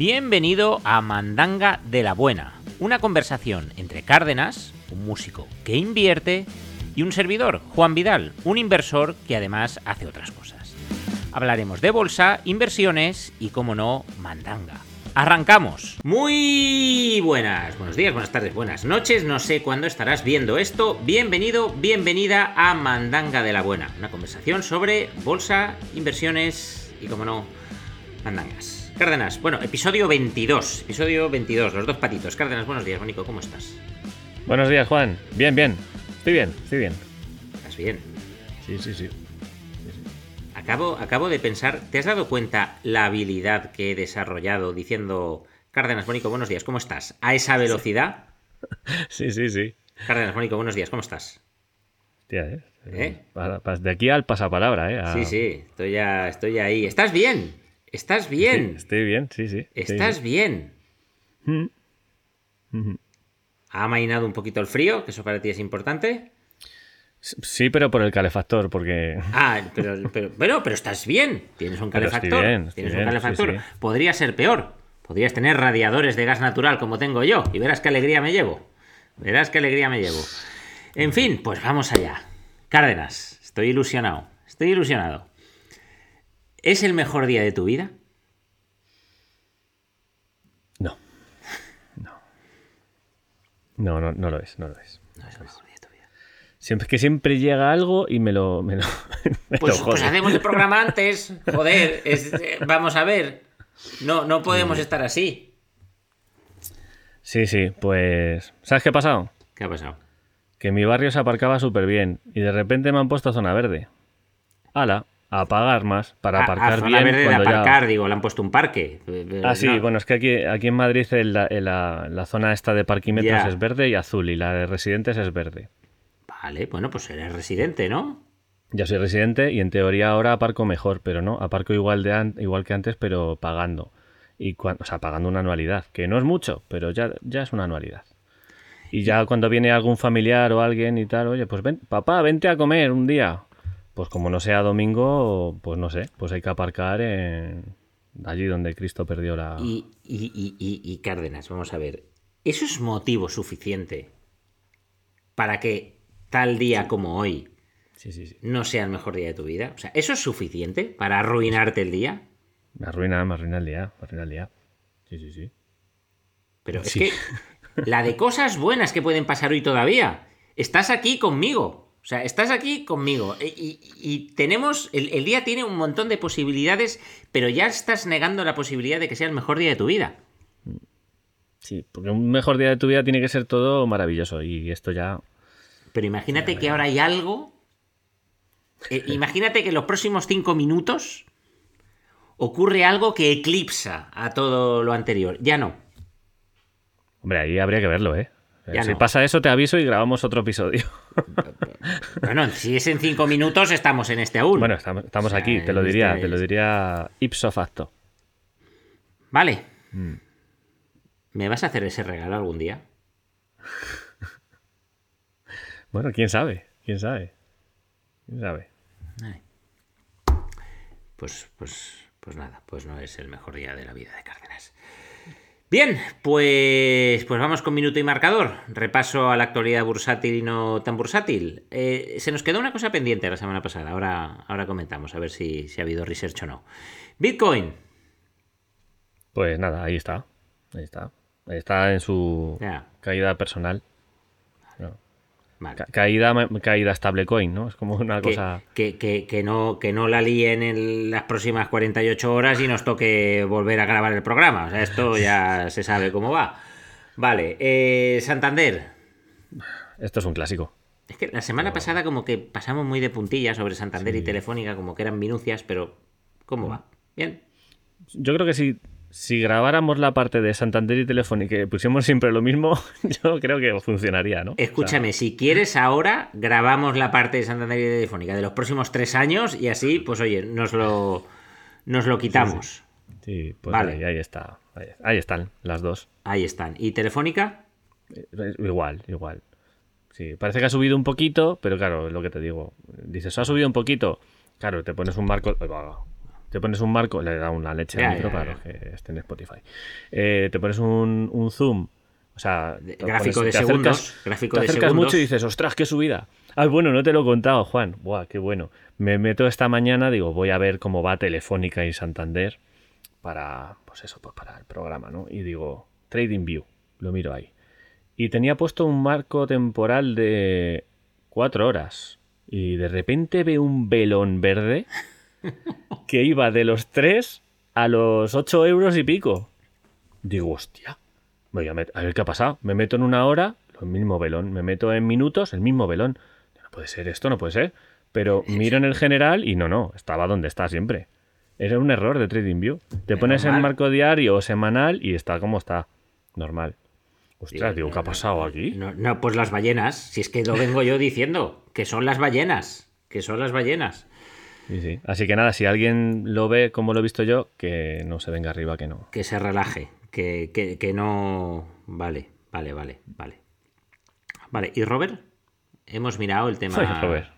Bienvenido a Mandanga de la Buena, una conversación entre Cárdenas, un músico que invierte, y un servidor, Juan Vidal, un inversor que además hace otras cosas. Hablaremos de bolsa, inversiones y, como no, mandanga. Arrancamos. Muy buenas, buenos días, buenas tardes, buenas noches. No sé cuándo estarás viendo esto. Bienvenido, bienvenida a Mandanga de la Buena, una conversación sobre bolsa, inversiones y, como no, mandangas. Cárdenas, bueno, episodio 22, episodio 22, los dos patitos. Cárdenas, buenos días, Mónico, ¿cómo estás? Buenos días, Juan. Bien, bien. Estoy bien, estoy bien. ¿Estás bien? Sí, sí, sí. Acabo, acabo de pensar, ¿te has dado cuenta la habilidad que he desarrollado diciendo, Cárdenas, Mónico, buenos días, ¿cómo estás? A esa velocidad. Sí, sí, sí. Cárdenas, Mónico, buenos días, ¿cómo estás? Hostia, ¿eh? ¿Eh? De aquí al pasapalabra, ¿eh? A- Sí, sí, estoy ya, estoy ahí. ¿Estás bien? ¿Estás bien? Sí, estoy bien, sí, sí. ¿Estás bien? bien. Mm. ¿Ha amainado un poquito el frío? Que eso para ti es importante. Sí, pero por el calefactor, porque. Ah, pero, pero bueno, pero estás bien. Tienes un Pero estoy calefactor. bien, estoy Tienes un calefactor. sí, sí. Podría ser peor. Podrías tener radiadores de gas natural como tengo yo. Y verás qué alegría me llevo. Verás qué alegría me llevo. En fin, pues vamos allá. Cárdenas, estoy ilusionado. Estoy ilusionado. ¿Es el mejor día de tu vida? No. No. No, no, no lo es, no lo es. No es el mejor día de tu vida. Siempre, que siempre llega algo y me lo. Me lo, me Pues, lo pues hacemos el programa antes. Joder, es- eh, vamos a ver. No, no podemos estar así. Sí, sí, pues. ¿Sabes qué ha pasado? ¿Qué ha pasado? Que en mi barrio se aparcaba súper bien y de repente me han puesto zona verde. Ala, a pagar más para Ah, aparcar ah, zona bien verde de cuando ya- aparcar, digo, le han puesto un parque. Eh, Ah, sí, no. bueno, es que aquí, aquí en Madrid la, la- la zona esta de parquímetros Ya. es verde y azul y la de residentes es verde. Vale, bueno, pues eres residente, ¿no? Yo soy residente y en teoría ahora aparco mejor, pero no, aparco igual, de igual que antes, pero pagando. Y cua- o sea, pagando una anualidad, que no es mucho, pero ya, ya es una anualidad. Y ya cuando viene algún familiar o alguien y tal, oye, pues ven, papá, vente a comer un día. Pues como no sea domingo, pues no sé, pues hay que aparcar en allí donde Cristo perdió la... Y, y, y, y- y Cárdenas, vamos a ver. ¿Eso es motivo suficiente para que tal día como hoy Sí, sí, sí. no sea el mejor día de tu vida? O sea, ¿eso es suficiente para arruinarte el día? Me arruina, me arruina el día, me arruina el día. Sí, sí, sí. Pero es que la de cosas buenas que pueden pasar hoy todavía. Estás aquí conmigo. O sea, estás aquí conmigo. Y, y- y tenemos. El, el día tiene un montón de posibilidades, pero ya estás negando la posibilidad de que sea el mejor día de tu vida. Sí, porque un mejor día de tu vida tiene que ser todo maravilloso y esto ya... Pero imagínate que ahora hay algo. eh, imagínate que en los próximos cinco minutos ocurre algo que eclipsa a todo lo anterior. Ya no. Hombre, ahí habría que verlo, ¿eh? Ya si no. pasa eso, te aviso y grabamos otro episodio. Bueno, si es en cinco minutos, estamos en este aún. bueno, estamos, estamos O sea, aquí, te lo este diría, es- te lo diría ipso facto. Vale. Mm. ¿Me vas a hacer ese regalo algún día? Bueno, quién sabe, quién sabe. ¿Quién sabe? Vale. Pues, pues, pues nada, pues no es el mejor día de la vida de Cárdenas. Bien, pues, pues vamos con minuto y marcador. Repaso a la actualidad bursátil y no tan bursátil. Eh, se nos quedó una cosa pendiente la semana pasada. Ahora, ahora comentamos a ver si, si ha habido research o no. Bitcoin. Pues nada, ahí está. Ahí está. Ahí está en su caída personal. Vale. Caída, caída stablecoin, ¿no? Es como una que, cosa... que, que- que no, que no la líen en las próximas 48 horas y nos toque volver a grabar el programa. O sea, esto ya se sabe cómo va. Vale, eh, Santander. Esto es un clásico. Es que la semana pasada como que pasamos muy de puntilla sobre Santander y Telefónica, como que eran minucias, pero ¿cómo va? Bien. Yo creo que si, si grabáramos la parte de Santander y Telefónica y pusiéramos siempre lo mismo, yo creo que funcionaría, ¿no? O sea, Escúchame, si quieres ahora, grabamos la parte de Santander y Telefónica de los próximos tres años y así, pues oye, nos lo, nos lo quitamos. Sí, pues Vale. ahí, ahí está. Ahí, ahí están las dos. Ahí están. ¿Y Telefónica? Eh, Igual, igual. Sí, parece que ha subido un poquito, pero claro, es lo que te digo. Dices, ha subido un poquito. Claro, te pones un marco. Te pones un marco, le da una leche al micro para los que estén en Spotify. Eh, te pones un, un zoom, o sea, De- gráfico de segundos, gráfico te de acercas segundos. mucho y dices, ostras, qué subida. Ah, bueno, no te lo he contado, Juan. Buah, qué bueno. Me meto esta mañana, digo, voy a ver cómo va Telefónica y Santander para, pues eso, pues para el programa, ¿no? Y digo, Trading View, lo miro ahí. Y tenía puesto un marco temporal de cuatro horas. Y de repente veo un velón verde que iba de los 3 a los 8 euros y pico. Digo, hostia, voy a, a ver qué ha pasado. Me meto en una hora, el mismo velón. Me meto en minutos, el mismo velón. No puede ser esto, no puede ser. Pero miro en el general y no, no, estaba donde está siempre. Era un error de TradingView. Te pones en marco diario o semanal y está como está. Normal. Ostras, digo, ¿qué ha pasado aquí? No, no, pues las ballenas, si es que lo vengo yo diciendo, que son las ballenas, que son las ballenas. Sí, sí. Así que nada, si alguien lo ve como lo he visto yo, que no se venga arriba, que no. Que se relaje, que, que- que no... Vale, vale, vale, vale. Vale, ¿y Robert? Hemos mirado el tema... Ay, Robert.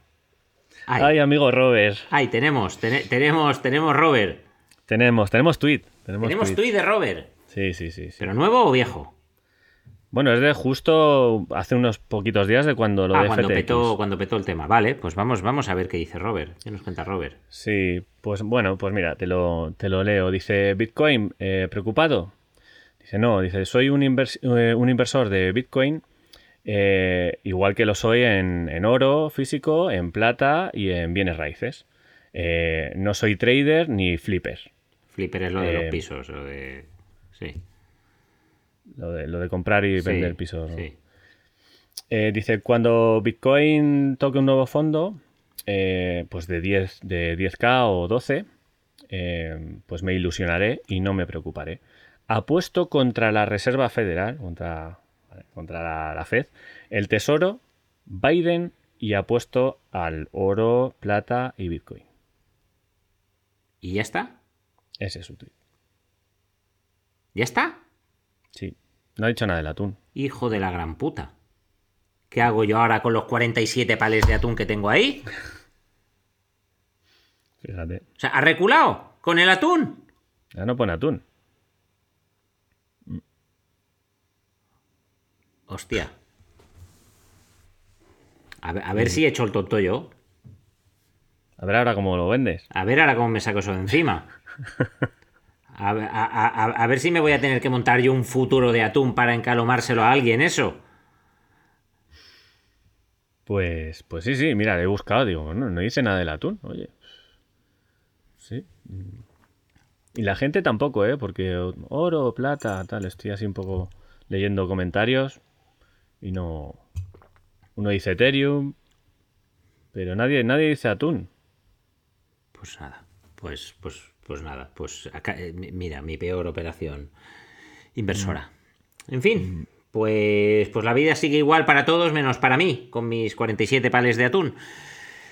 Ay, Ay, amigo Robert. ay, tenemos, tene- tenemos, tenemos Robert. Tenemos, tenemos tweet. Tenemos, Tenemos tweet. tuit de Robert. Sí, sí, sí, sí. ¿Pero nuevo o viejo? Bueno, es de justo hace unos poquitos días de cuando lo ah, de cuando FTX. petó, cuando petó el tema. Vale, pues vamos, vamos a ver qué dice Robert. ¿Qué nos cuenta Robert? Sí, pues bueno, pues mira, te lo, te lo leo. Dice, Bitcoin, eh, ¿preocupado? Dice, no, dice, soy un, invers- eh, un inversor de Bitcoin, eh, igual que lo soy en, en oro físico, en plata y en bienes raíces. Eh, no soy trader ni flipper. Flipper es lo de los pisos. o de... Sí. Lo de, lo de comprar y sí, vender pisos. ¿no? sí. Eh, dice, cuando Bitcoin toque un nuevo fondo, eh, pues de 10, de 10k o 12, eh, pues me ilusionaré y no me preocuparé. Apuesto contra la Reserva Federal, contra, contra la, la Fed, el Tesoro, Biden y apuesto al oro, plata y Bitcoin. ¿Y ya está? Ese es su tweet. ¿Ya está? Sí, no ha dicho nada del atún. Hijo de la gran puta. ¿Qué hago yo ahora con los 47 pales de atún que tengo ahí? Fíjate, O sea, ¿ha reculado con el atún? ya no pone atún. Hostia. A ver, a ver si he hecho el tonto yo. A ver ahora cómo lo vendes. A ver ahora cómo me saco eso de encima. A, a- a- a ver si me voy a tener que montar yo un futuro de atún para encalomárselo a alguien, eso. Pues, pues sí, sí, mira, le he buscado, digo, no, no dice nada del atún, oye. Sí. Y la gente tampoco, ¿eh? Porque oro, plata, tal, estoy así un poco leyendo comentarios y no... Uno dice Ethereum, pero nadie, nadie dice atún. Pues nada, pues, pues, pues nada, pues acá, eh, mi- mira, mi peor operación inversora. En fin, pues, pues la vida sigue igual para todos menos para mí, con mis 47 pales de atún.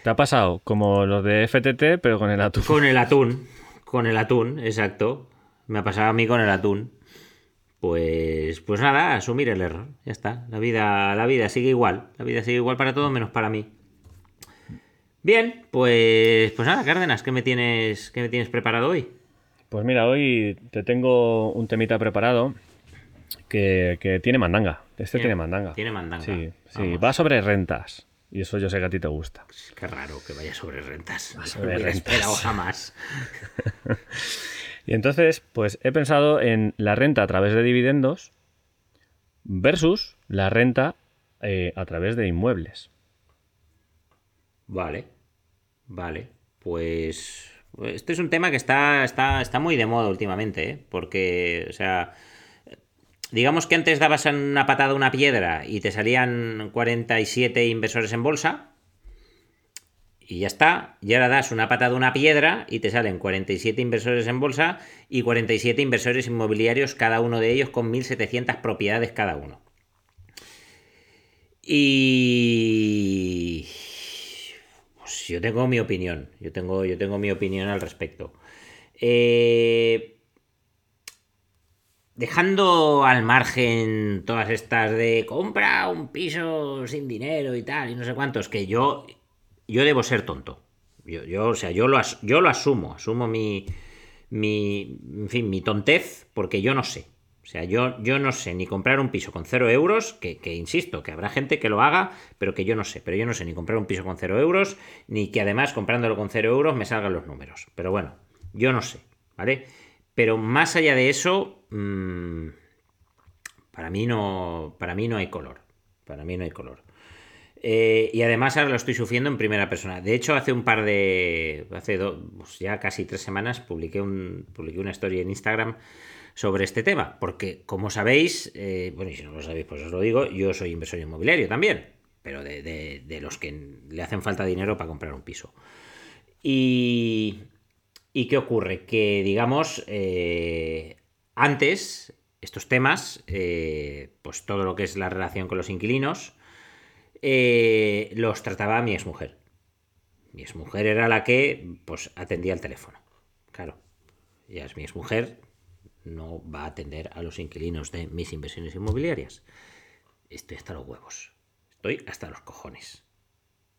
Te ha pasado como los de FTT, pero con el atún. Con el atún, con el atún, exacto. Me ha pasado a mí con el atún. Pues, pues nada, asumir el error. Ya está. La vida, la vida sigue igual. La vida sigue igual para todos menos para mí. Bien, pues, pues nada, Cárdenas, ¿qué me tienes, qué me tienes preparado hoy? Pues mira, hoy te tengo un temita preparado que, que tiene mandanga. Este tiene, mandanga. Tiene mandanga. Sí, sí, Vamos. va sobre rentas. Y eso yo sé que a ti te gusta. Qué raro que vaya sobre rentas. No sobre hubiera rentas. esperado jamás. Y entonces, pues he pensado en la renta a través de dividendos versus la renta eh, a través de inmuebles. Vale, vale. Pues este es un tema que está, está, está muy de moda últimamente, ¿eh? Porque, o sea, digamos que antes dabas una patada a una piedra y te salían 47 inversores en bolsa. Y ya está. Y ahora das una patada a una piedra y te salen 47 inversores en bolsa y 47 inversores inmobiliarios, cada uno de ellos con 1.700 propiedades cada uno. Y yo tengo mi opinión. Yo tengo, yo tengo mi opinión al respecto. Eh, dejando al margen todas estas de compra un piso sin dinero y tal, y no sé cuántos, que yo, yo debo ser tonto. Yo, yo, o sea, yo lo, yo lo asumo, asumo mi, mi, en fin, mi tontez, porque yo no sé. O sea, yo, yo no sé ni comprar un piso con cero euros, que, que, insisto, que habrá gente que lo haga, pero que yo no sé. Pero yo no sé ni comprar un piso con cero euros, ni que además comprándolo con cero euros me salgan los números. Pero bueno, yo no sé, ¿vale? Pero más allá de eso, mmm, para mí no. Para mí no hay color. Para mí no hay color. Eh, y además ahora lo estoy sufriendo en primera persona. De hecho, hace un par de. Hace pues ya casi tres semanas publiqué, un, publiqué una historia en Instagram sobre este tema. Porque, como sabéis, eh, bueno, y si no lo sabéis, pues os lo digo, yo soy inversor inmobiliario también. Pero de, de, los que le hacen falta dinero para comprar un piso. Y. ¿Y qué ocurre? Que, digamos, eh, antes, estos temas, eh, pues todo lo que es la relación con los inquilinos, los trataba mi exmujer. Mi exmujer era la que pues atendía el teléfono. Claro, ya es mi exmujer, no va a atender a los inquilinos de mis inversiones inmobiliarias. Estoy hasta los huevos. Estoy hasta los cojones.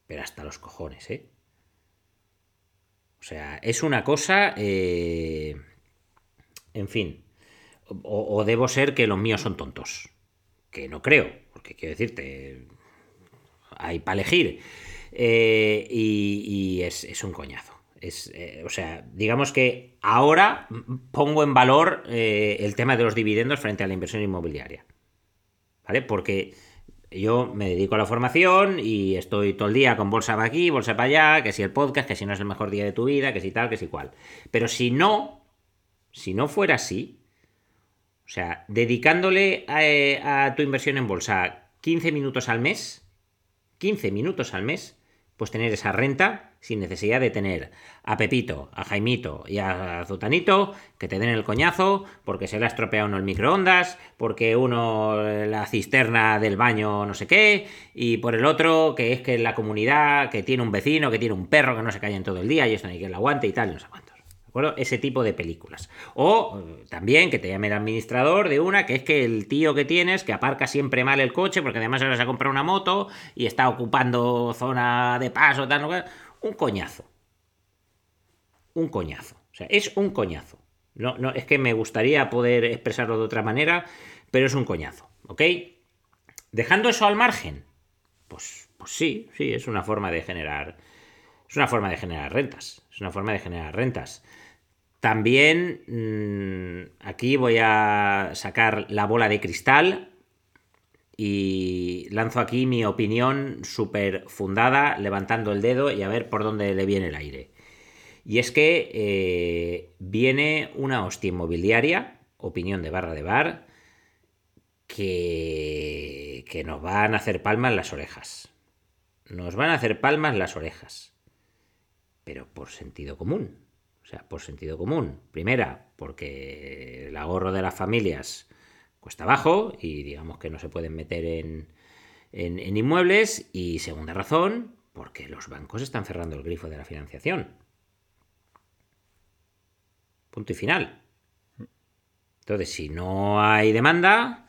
Pero hasta los cojones, ¿eh? O sea, es una cosa... Eh, en fin. O, debo ser que los míos son tontos. Que no creo. Porque quiero decirte, hay para elegir. Eh, y, es, un coñazo. Eh, o sea, digamos que ahora pongo en valor eh, el tema de los dividendos frente a la inversión inmobiliaria. ¿Vale? Porque yo me dedico a la formación y estoy todo el día con bolsa para aquí, bolsa para allá, que si el podcast, que si no es el mejor día de tu vida, que si tal, que si cual. Pero si no, si no fuera así, o sea, dedicándole a, a tu inversión en bolsa 15 minutos al mes, 15 minutos al mes, pues tener esa renta sin necesidad de tener a Pepito, a Jaimito y a Zutanito que te den el coñazo porque se le ha estropeado uno el microondas, porque uno la cisterna del baño no sé qué, y por el otro que es que la comunidad que tiene un vecino, que tiene un perro que no se calla en todo el día y esto hay que lo aguante y tal, y no sé cuántos. ¿De acuerdo? Ese tipo de películas. O también que te llame el administrador de una, que es que el tío que tienes, que aparca siempre mal el coche, porque además ahora se ha comprado una moto y está ocupando zona de paso, tal, un coñazo. Un coñazo. O sea, es un coñazo. No, no, es que me gustaría poder expresarlo de otra manera, pero es un coñazo. ¿Ok? Dejando eso al margen, pues, pues sí, sí, es una forma de generar. Es una forma de generar rentas. Es una forma de generar rentas. También mmm, aquí voy a sacar la bola de cristal y lanzo aquí mi opinión súper fundada, levantando el dedo y a ver por dónde le viene el aire. Y es que eh, viene una hostia inmobiliaria, opinión de barra de bar, que, que nos van a hacer palmas las orejas. Nos van a hacer palmas las orejas. Pero por sentido común. Sea, por sentido común. Primera, porque el ahorro de las familias cuesta bajo y digamos que no se pueden meter en, en, en, inmuebles. Y segunda razón, porque los bancos están cerrando el grifo de la financiación. Punto y final. Entonces, si no hay demanda,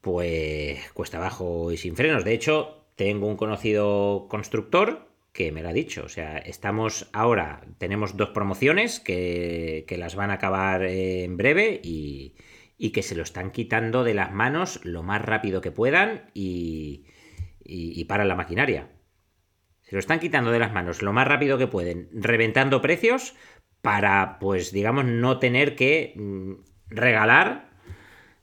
pues cuesta bajo y sin frenos. De hecho, tengo un conocido constructor que me lo ha dicho. O sea, estamos ahora, tenemos dos promociones que, que las van a acabar en breve y, y, que se lo están quitando de las manos lo más rápido que puedan y, y, y para la maquinaria. Se lo están quitando de las manos lo más rápido que pueden, reventando precios para, pues, digamos, no tener que mm, regalar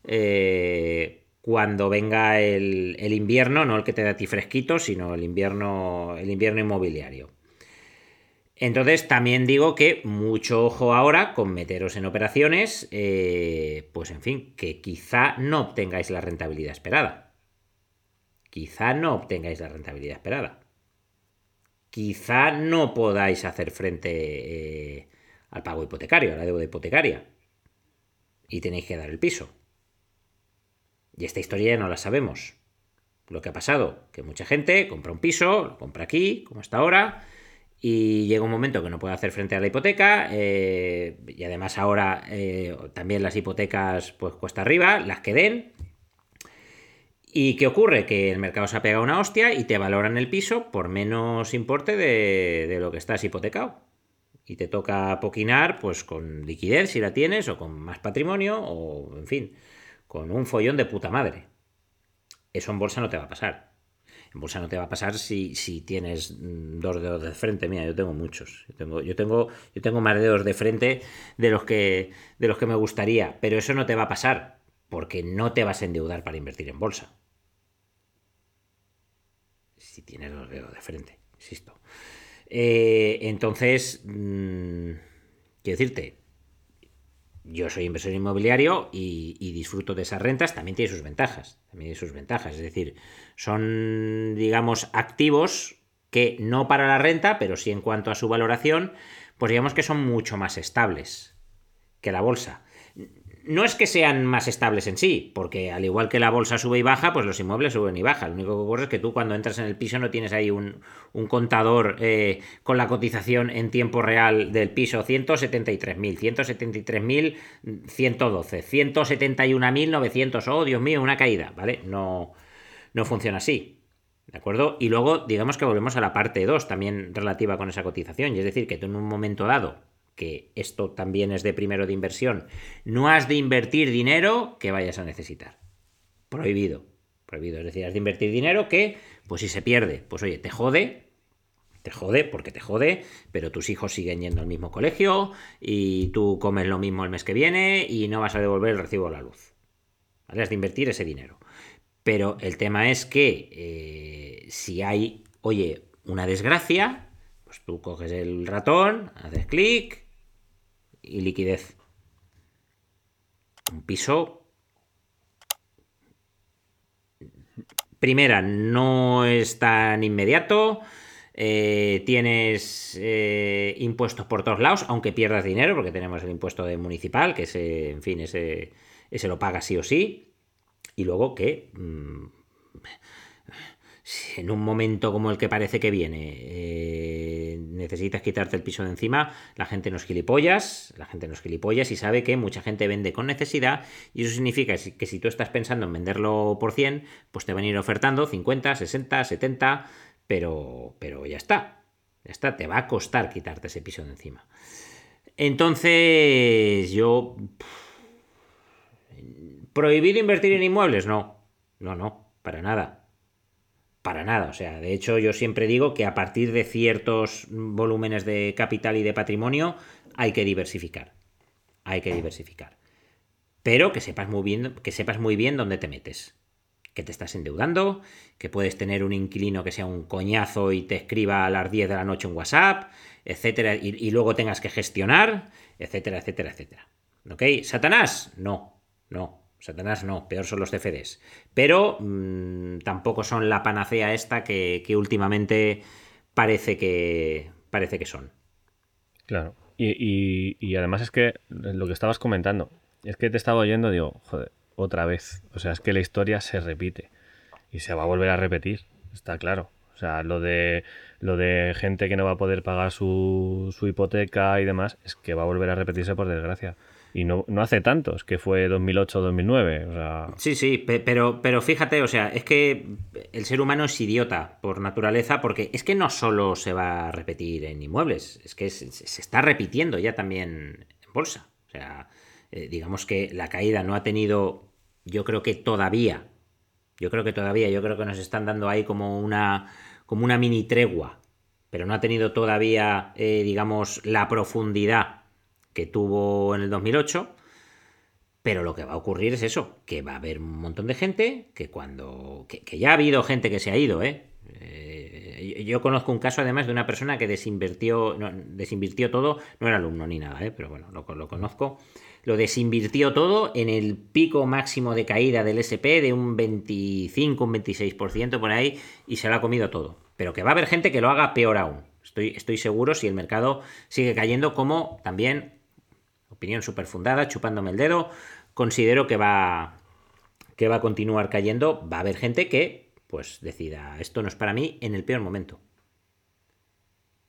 eh, cuando venga el, invierno, no el que te da a ti fresquito, sino el invierno, el invierno inmobiliario. Entonces también digo que mucho ojo ahora con meteros en operaciones, eh, pues en fin, que quizá no obtengáis la rentabilidad esperada. Quizá no obtengáis la rentabilidad esperada. Quizá no podáis hacer frente eh, al pago hipotecario, a la deuda hipotecaria. Y tenéis que dar el piso. Y esta historia ya no la sabemos. Lo que ha pasado, que mucha gente compra un piso, lo compra aquí, como hasta ahora, y llega un momento que no puede hacer frente a la hipoteca, eh, y además ahora eh, también las hipotecas pues cuesta arriba, las que den, ¿Y qué ocurre? Que el mercado se ha pegado una hostia y te valoran el piso por menos importe de, de lo que estás hipotecado. Y te toca poquinar, pues con liquidez si la tienes, o con más patrimonio, o en fin, con un follón de puta madre. Eso en bolsa no te va a pasar. En bolsa no te va a pasar si, si tienes dos dedos de frente. Mira, yo tengo muchos. Yo tengo, yo tengo, yo tengo más dedos de frente de los que de los que me gustaría. Pero eso no te va a pasar. Porque no te vas a endeudar para invertir en bolsa si tienes los dedos de frente, insisto. Eh, entonces, mmm, quiero decirte, yo soy inversor inmobiliario y, disfruto de esas rentas, también tiene sus ventajas, también tiene sus ventajas, es decir, son, digamos, activos que no para la renta, pero sí en cuanto a su valoración, pues digamos que son mucho más estables que la bolsa no es que sean más estables en sí, porque al igual que la bolsa sube y baja, pues los inmuebles suben y bajan. Lo único que ocurre es que tú cuando entras en el piso no tienes ahí un, contador eh, con la cotización en tiempo real del piso 173.000, 173.112, 171.900, oh Dios mío, una caída, ¿vale? No, no funciona así. ¿De acuerdo? Y luego, digamos que volvemos a la parte 2, también relativa con esa cotización. Y es decir, que tú en un momento dado que esto también es de primero de inversión, no has de invertir dinero que vayas a necesitar. Prohibido. Prohibido. Es decir, has de invertir dinero que, pues si se pierde, pues oye, te jode, te jode porque te jode, pero tus hijos siguen yendo al mismo colegio y tú comes lo mismo el mes que viene y no vas a devolver el recibo de la luz. Has de invertir ese dinero. Pero el tema es que eh, si hay, oye, una desgracia, pues tú coges el ratón, haces clic y liquidez. Un piso. Primera, no es tan inmediato. Eh, tienes eh, impuestos por todos lados, aunque pierdas dinero, porque tenemos el impuesto de municipal, que ese, en fin, ese, ese lo paga sí o sí. Y luego que mmm, en un momento como el que parece que viene eh, necesitas quitarte el piso de encima, la gente no es gilipollas, la gente no es gilipollas y sabe que mucha gente vende con necesidad y eso significa que si tú estás pensando en venderlo por 100, pues te van a ir ofertando 50, 60, 70, pero, pero ya está, ya está, te va a costar quitarte ese piso de encima. Entonces, yo... ¿Prohibido invertir en inmuebles? No, no, no, para nada para nada. O sea, de hecho, yo siempre digo que a partir de ciertos volúmenes de capital y de patrimonio hay que diversificar. Hay que diversificar. Pero que sepas muy bien, que sepas muy bien dónde te metes. Que te estás endeudando, que puedes tener un inquilino que sea un coñazo y te escriba a las 10 de la noche en WhatsApp, etcétera, y, y luego tengas que gestionar, etcétera, etcétera, etcétera. ¿Ok? ¿Satanás? No, no. Satanás no, peor son los CFDs. Pero mmm, tampoco son la panacea esta que, que, últimamente parece que, parece que son. Claro. Y, y, y, además es que lo que estabas comentando, es que te estaba oyendo, digo, joder, otra vez. O sea, es que la historia se repite. Y se va a volver a repetir, está claro. O sea, lo de, lo de gente que no va a poder pagar su, su hipoteca y demás, es que va a volver a repetirse por desgracia y no, no hace tantos, que fue 2008-2009. O sea... Sí, sí, pero, pero fíjate, o sea, es que el ser humano es idiota por naturaleza, porque es que no solo se va a repetir en inmuebles, es que se, está repitiendo ya también en bolsa. O sea, eh, digamos que la caída no ha tenido, yo creo que todavía, yo creo que todavía, yo creo que nos están dando ahí como una, como una mini tregua, pero no ha tenido todavía, eh, digamos, la profundidad que tuvo en el 2008. Pero lo que va a ocurrir es eso, que va a haber un montón de gente que cuando... que, ya ha habido gente que se ha ido, ¿eh? eh yo conozco un caso además de una persona que desinvirtió, no, desinvirtió todo, no era alumno ni nada, ¿eh? pero bueno, lo, lo, conozco, lo desinvirtió todo en el pico máximo de caída del SP de un 25, un 26% por ahí y se lo ha comido todo. Pero que va a haber gente que lo haga peor aún. Estoy, estoy seguro si el mercado sigue cayendo como también opinión súper fundada, chupándome el dedo, considero que va, que va a continuar cayendo. Va a haber gente que, pues, decida, esto no es para mí en el peor momento.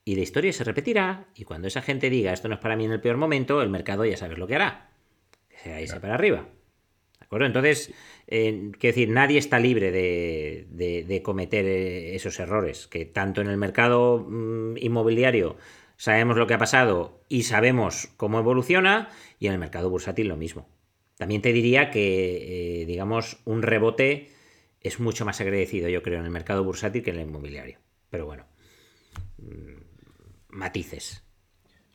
Y la historia se repetirá, y cuando esa gente diga, esto no es para mí en el peor momento, el mercado ya sabes lo que hará. Que se irse para arriba. ¿De acuerdo? Entonces, eh, quiero decir, nadie está libre de, de- de cometer eh, esos errores, que tanto en el mercado mm, inmobiliario sabemos lo que ha pasado y sabemos cómo evoluciona, y en el mercado bursátil lo mismo. También te diría que, eh, digamos, un rebote es mucho más agradecido, yo creo, en el mercado bursátil que en el inmobiliario. Pero bueno, mm, matices.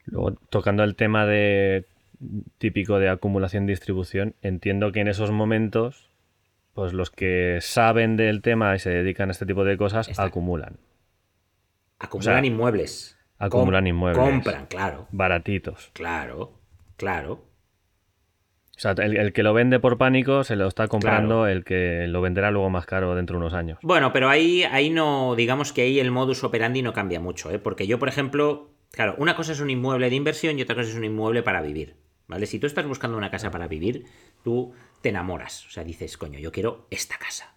Luego, tocando el tema de típico de acumulación-distribución, entiendo que en esos momentos, pues los que saben del tema y se dedican a este tipo de cosas Está. acumulan. Acumulan O sea, inmuebles. Acumulan Com- inmuebles. Compran, claro, Baratitos. claro, claro. O sea, el, el que lo vende por pánico se lo está comprando Claro. el que lo venderá luego más caro dentro de unos años. Bueno, pero ahí, ahí no, digamos que ahí el modus operandi no cambia mucho, ¿eh? Porque yo, por ejemplo, claro, una cosa es un inmueble de inversión y otra cosa es un inmueble para vivir, ¿vale? Si tú estás buscando una casa para vivir, tú te enamoras, o sea, dices, coño, yo quiero esta casa.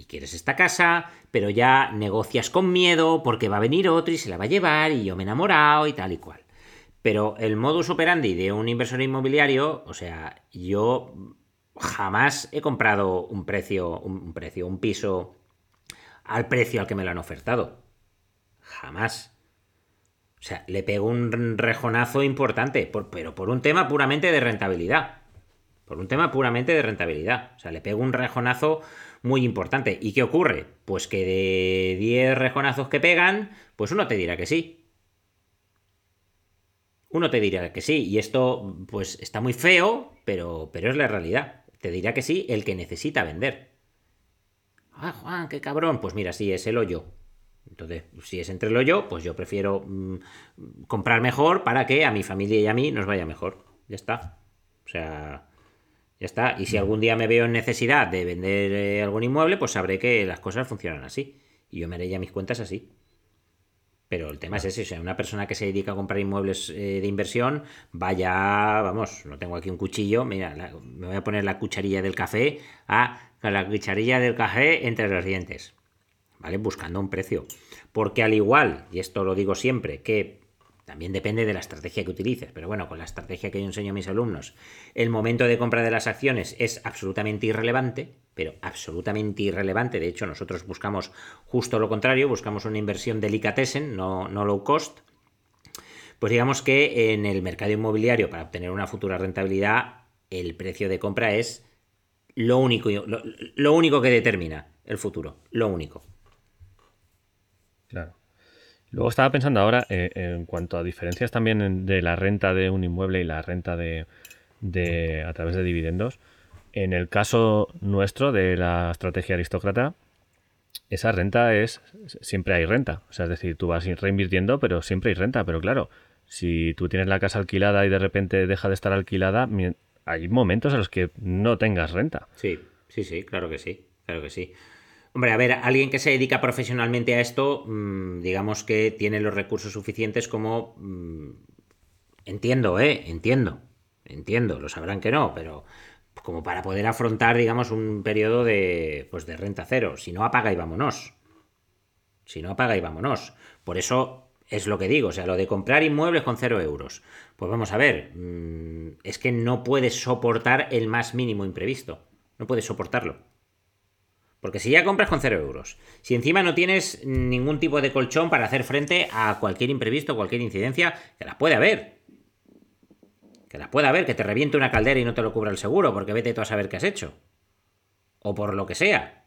Y quieres esta casa, pero ya negocias con miedo porque va a venir otro y se la va a llevar y yo me he enamorado y tal y cual. Pero el modus operandi de un inversor inmobiliario, o sea, yo jamás he comprado un precio, un, precio, un piso al precio al que me lo han ofertado. Jamás. O sea, le pego un rejonazo importante, por- pero por un tema puramente de rentabilidad. Por un tema puramente de rentabilidad. O sea, le pego un rejonazo muy importante. ¿Y qué ocurre? Pues que de 10 rejonazos que pegan, pues uno te dirá que sí. Uno te dirá que sí. Y esto, pues, está muy feo, pero, pero es la realidad. Te dirá que sí el que necesita vender. Ah, Juan, qué cabrón. Pues mira, sí, es el hoyo. Entonces, si es entre el hoyo, pues yo prefiero mm, comprar mejor para que a mi familia y a mí nos vaya mejor. Ya está. O sea, ya está. Y si algún día me veo en necesidad de vender eh, algún inmueble, pues sabré que las cosas funcionan así. Y yo me haré ya mis cuentas así. Pero el tema es ese, o sea, una persona que se dedica a comprar inmuebles eh, de inversión, vaya, vamos, no tengo aquí un cuchillo, mira, la- me voy a poner la cucharilla del café, a con la cucharilla del café entre los dientes, ¿vale? Buscando un precio. Porque al igual, y esto lo digo siempre, que también depende de la estrategia que utilices, pero bueno, con la estrategia que yo enseño a mis alumnos, el momento de compra de las acciones es absolutamente irrelevante, pero absolutamente irrelevante. De hecho, nosotros buscamos justo lo contrario, buscamos una inversión delicatessen, no, no low cost. Pues digamos que en el mercado inmobiliario, para obtener una futura rentabilidad, el precio de compra es lo único, lo, lo único que determina el futuro. Lo único. Claro. Luego estaba pensando ahora eh, en cuanto a diferencias también de la renta de un inmueble y la renta de, a través de dividendos. En el caso nuestro de la estrategia aristócrata, esa renta es siempre hay renta. O sea, es decir, tú vas reinvirtiendo, pero siempre hay renta. Pero claro, si tú tienes la casa alquilada y de repente deja de estar alquilada, hay momentos en los que no tengas renta. Sí, sí, sí, claro que sí, claro que sí. Hombre, a ver, alguien que se dedica profesionalmente a esto, mm, digamos que tiene los recursos suficientes como... mm, entiendo, ¿eh? Entiendo, entiendo, lo sabrán que no, pero como para poder afrontar, digamos, un periodo de, pues de renta cero. Si no, apaga y vámonos. Si no, apaga y vámonos. Por eso es lo que digo, o sea, lo de comprar inmuebles con cero euros. Pues vamos a ver, mm, es que no puedes soportar el más mínimo imprevisto. No puedes soportarlo. Porque si ya compras con cero euros, si encima no tienes ningún tipo de colchón para hacer frente a cualquier imprevisto, cualquier incidencia, que la puede haber. Que la puede haber, que te reviente una caldera y no te lo cubra el seguro, porque vete tú a saber qué has hecho. O por lo que sea.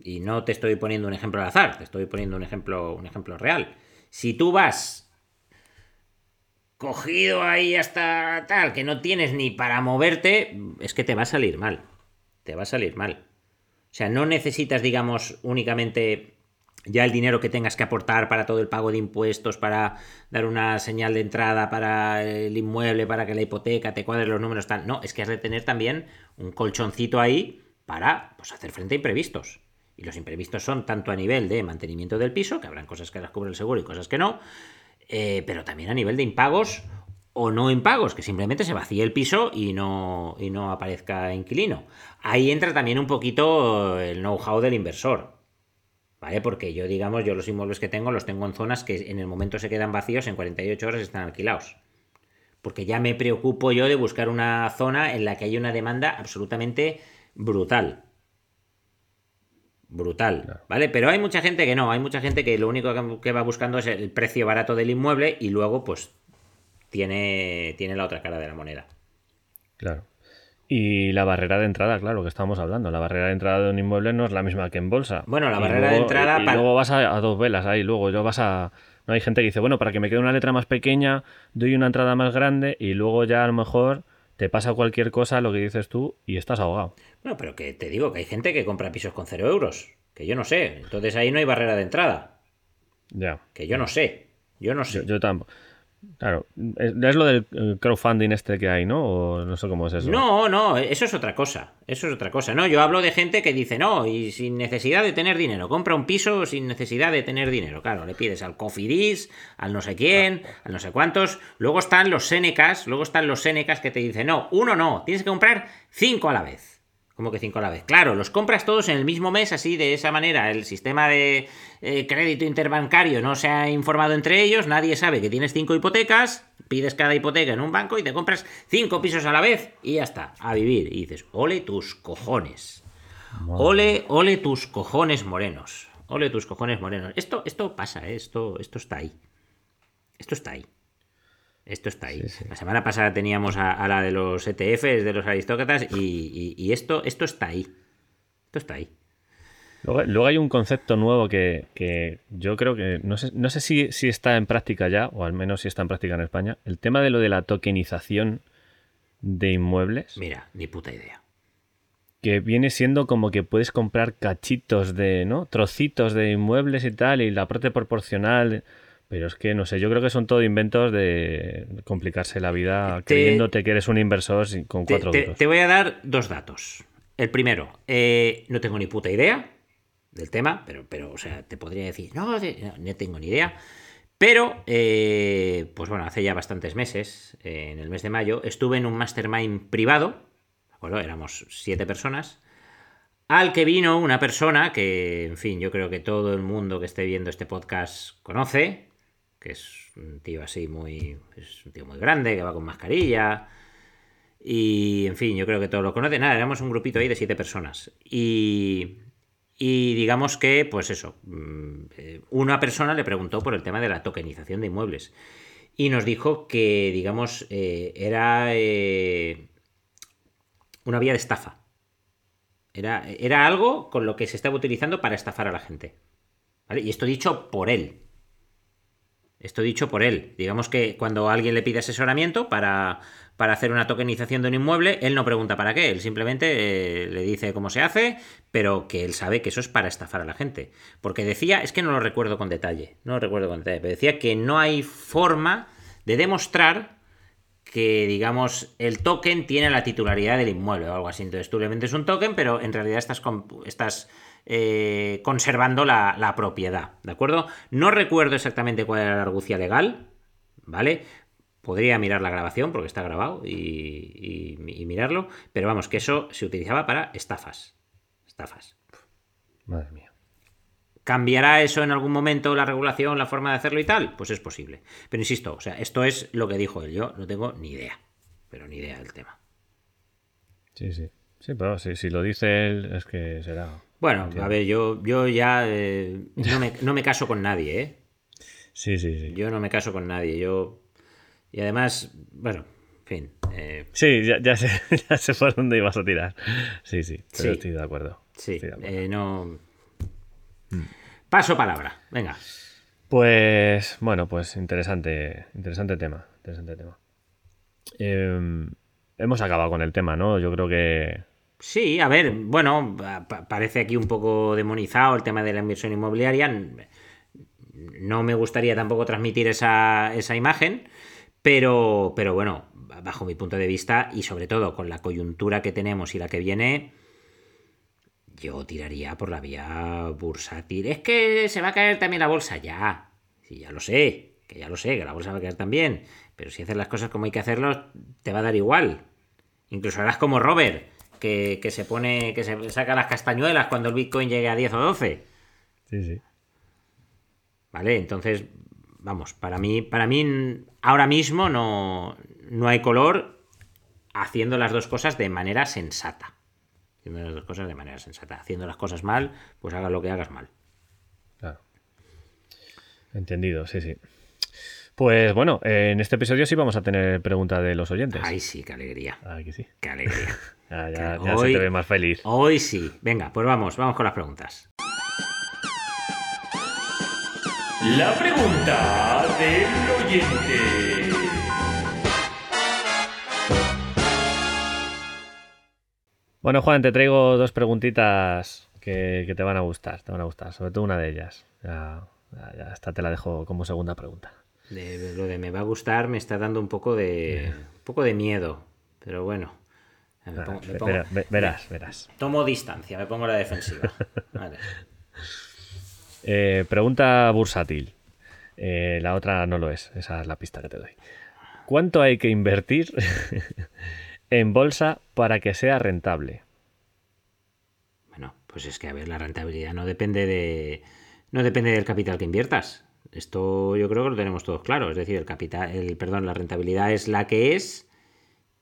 Y no te estoy poniendo un ejemplo al azar, te estoy poniendo un ejemplo, un ejemplo real. Si tú vas cogido ahí hasta tal, que no tienes ni para moverte, es que te va a salir mal. Te va a salir mal. O sea, no necesitas, digamos, únicamente ya el dinero que tengas que aportar para todo el pago de impuestos, para dar una señal de entrada para el inmueble, para que la hipoteca te cuadre los números, tal. No, es que has de tener también un colchoncito ahí para pues, hacer frente a imprevistos. Y los imprevistos son tanto a nivel de mantenimiento del piso, que habrán cosas que las cubre el seguro y cosas que no, eh, pero también a nivel de impagos o no impagos, que simplemente se vacíe el piso y no, y no aparezca inquilino. Ahí entra también un poquito el know-how del inversor. ¿Vale? Porque yo, digamos, yo los inmuebles que tengo los tengo en zonas que en el momento se quedan vacíos, en 48 horas están alquilados. Porque ya me preocupo yo de buscar una zona en la que hay una demanda absolutamente brutal. Brutal, ¿vale? Pero hay mucha gente que no, hay mucha gente que lo único que va buscando es el precio barato del inmueble y luego pues tiene, tiene la otra cara de la moneda. Claro. Y la barrera de entrada, claro, que estamos hablando. La barrera de entrada de un inmueble no es la misma que en bolsa. Bueno, la barrera de entrada. Y, luego vas a, a, dos velas ahí, luego yo vas a. No hay gente que dice, bueno, para que me quede una letra más pequeña, doy una entrada más grande y luego ya a lo mejor te pasa cualquier cosa, lo que dices tú, y estás ahogado. Bueno, pero que te digo que hay gente que compra pisos con cero euros. Que yo no sé. Entonces ahí no hay barrera de entrada. Ya. Que yo no sé. Yo no sé. Yo, yo tampoco. Claro, es, lo del crowdfunding este que hay, ¿no? O no sé cómo es eso. No, no, eso es otra cosa. Eso es otra cosa. No, yo hablo de gente que dice, no, y sin necesidad de tener dinero. Compra un piso sin necesidad de tener dinero. Claro, le pides al Cofidis, al no sé quién, al no sé cuántos. Luego están los Senecas, luego están los Senecas que te dicen, no, uno no, tienes que comprar cinco a la vez. ¿Cómo que cinco a la vez? Claro, los compras todos en el mismo mes, así de esa manera. El sistema de eh, crédito interbancario no se ha informado entre ellos, nadie sabe que tienes cinco hipotecas, pides cada hipoteca en un banco y te compras cinco pisos a la vez y ya está, a vivir. Y dices, ole tus cojones. Ole, ole tus cojones morenos. Ole tus cojones morenos. Esto, esto pasa, ¿eh? esto, esto está ahí. Esto está ahí. Esto está ahí. Sí, sí. La semana pasada teníamos a, a, la de los ETFs, de los aristócratas, y, y, y, esto, esto está ahí. Esto está ahí. Luego, luego hay un concepto nuevo que, que, yo creo que no sé, no sé si, si, está en práctica ya, o al menos si está en práctica en España. El tema de lo de la tokenización de inmuebles. Mira, ni puta idea. Que viene siendo como que puedes comprar cachitos de, ¿no? Trocitos de inmuebles y tal, y la parte proporcional. Pero es que, no sé, yo creo que son todo inventos de complicarse la vida te, creyéndote que eres un inversor con cuatro te, te, te, voy a dar dos datos. El primero, eh, no tengo ni puta idea del tema, pero, pero o sea, te podría decir, no, no, no tengo ni idea. Pero, eh, pues bueno, hace ya bastantes meses, eh, en el mes de mayo, estuve en un mastermind privado, ¿de acuerdo? Éramos siete personas, al que vino una persona que, en fin, yo creo que todo el mundo que esté viendo este podcast conoce, es un tío así muy. Es un tío muy grande, que va con mascarilla. Y en fin, yo creo que todos lo conocen. Nada, éramos un grupito ahí de siete personas. Y. Y digamos que, pues eso, una persona le preguntó por el tema de la tokenización de inmuebles. Y nos dijo que, digamos, eh, era eh, una vía de estafa. Era, era algo con lo que se estaba utilizando para estafar a la gente. Y esto dicho por él. Esto dicho por él. Digamos que cuando alguien le pide asesoramiento para, para hacer una tokenización de un inmueble, él no pregunta para qué, él simplemente eh, le dice cómo se hace, pero que él sabe que eso es para estafar a la gente. Porque decía, es que no lo recuerdo con detalle, no lo recuerdo con detalle, pero decía que no hay forma de demostrar que, digamos, el token tiene la titularidad del inmueble o algo así. Entonces tú le vendes un token, pero en realidad estás, estás eh, conservando la, la, propiedad, ¿de acuerdo? No recuerdo exactamente cuál era la argucia legal, ¿vale? Podría mirar la grabación porque está grabado y, y, y, mirarlo, pero vamos, que eso se utilizaba para estafas. Estafas. Madre mía. ¿Cambiará eso en algún momento la regulación, la forma de hacerlo y tal? Pues es posible. Pero insisto, o sea, esto es lo que dijo él. Yo no tengo ni idea, pero ni idea del tema. Sí, sí. Sí, pero si, si lo dice él, es que será. Bueno, a ver, yo, yo ya eh, no, me, no, me, caso con nadie, ¿eh? Sí, sí, sí. Yo no me caso con nadie. Yo. Y además, bueno, en fin. Eh... Sí, ya, ya, sé, ya sé por dónde ibas a tirar. Sí, sí, pero sí. estoy de acuerdo. Sí, de acuerdo. Eh, no. Hmm. Paso palabra, venga. Pues, bueno, pues interesante, interesante tema. Interesante tema. Eh, hemos acabado con el tema, ¿no? Yo creo que Sí, a ver, bueno, parece aquí un poco demonizado el tema de la inversión inmobiliaria. No me gustaría tampoco transmitir esa, esa imagen, pero, pero bueno, bajo mi punto de vista y sobre todo con la coyuntura que tenemos y la que viene, yo tiraría por la vía bursátil. Es que se va a caer también la bolsa, ya. Sí, ya lo sé, que ya lo sé, que la bolsa va a caer también. Pero si haces las cosas como hay que hacerlos, te va a dar igual. Incluso harás como Robert que, que, se pone, que se saca las castañuelas cuando el Bitcoin llegue a 10 o 12. Sí, sí. Vale, entonces, vamos, para mí, para mí ahora mismo no, no hay color haciendo las dos cosas de manera sensata. Haciendo las dos cosas de manera sensata. Haciendo las cosas mal, pues hagas lo que hagas mal. Claro. Entendido, sí, sí. Pues bueno, en este episodio sí vamos a tener pregunta de los oyentes. Ay, sí, qué alegría. Aquí sí. Qué alegría. ya, ya, ya se te ve más feliz. Hoy sí. Venga, pues vamos, vamos con las preguntas. La pregunta del oyente. Bueno, Juan, te traigo dos preguntitas que, que te van a gustar, te van a gustar, sobre todo una de ellas. Ya, ya, ya esta te la dejo como segunda pregunta. De, lo de me va a gustar me está dando un poco de, un poco de miedo, pero bueno. Me pongo- me pongo- Verá- ve- verás, verás. tomo distancia, me pongo a la defensiva. Vale. Eh, pregunta bursátil. Eh, la otra no lo es, esa es la pista que te doy. ¿Cuánto hay que invertir en bolsa para que sea rentable? Bueno, pues es que a ver, la rentabilidad no depende de. No depende del capital que inviertas. Esto yo creo que lo tenemos todos claro. Es decir, el capital, el, perdón, la rentabilidad es la que es.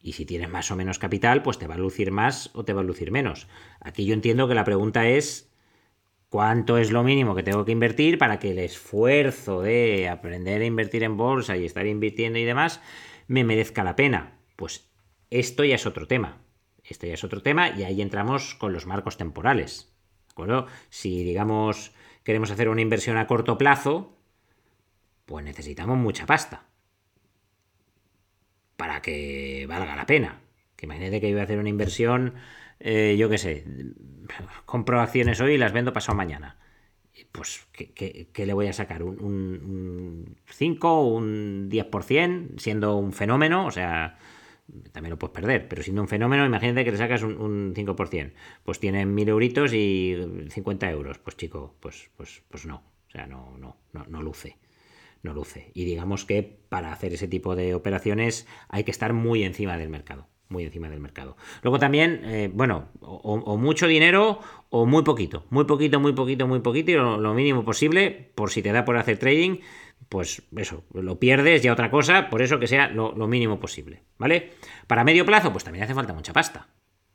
Y si tienes más o menos capital, pues te va a lucir más o te va a lucir menos. Aquí yo entiendo que la pregunta es cuánto es lo mínimo que tengo que invertir para que el esfuerzo de aprender a invertir en bolsa y estar invirtiendo y demás me merezca la pena. Pues esto ya es otro tema. Esto ya es otro tema y ahí entramos con los marcos temporales. ¿De acuerdo? Si, digamos, queremos hacer una inversión a corto plazo, pues necesitamos mucha pasta para que valga la pena. Que imagínate que yo voy a hacer una inversión, eh, yo qué sé, compro acciones hoy y las vendo pasado mañana. Pues, ¿qué, qué- le voy a sacar? ¿Un, un, un 5 o un 10%? Siendo un fenómeno, o sea, también lo puedes perder, pero siendo un fenómeno, imagínate que le sacas un, un 5%. Pues tienen 1000 euritos y 50 euros. Pues chico, pues, pues, pues no. O sea, no, no, no, no luce no luce. Y digamos que para hacer ese tipo de operaciones hay que estar muy encima del mercado. Muy encima del mercado. Luego también, eh, bueno, o, mucho dinero o muy poquito. Muy poquito, muy poquito, muy poquito y lo, mínimo posible. Por si te da por hacer trading, pues eso, lo pierdes ya otra cosa. Por eso que sea lo, lo mínimo posible. ¿Vale? Para medio plazo, pues también hace falta mucha pasta.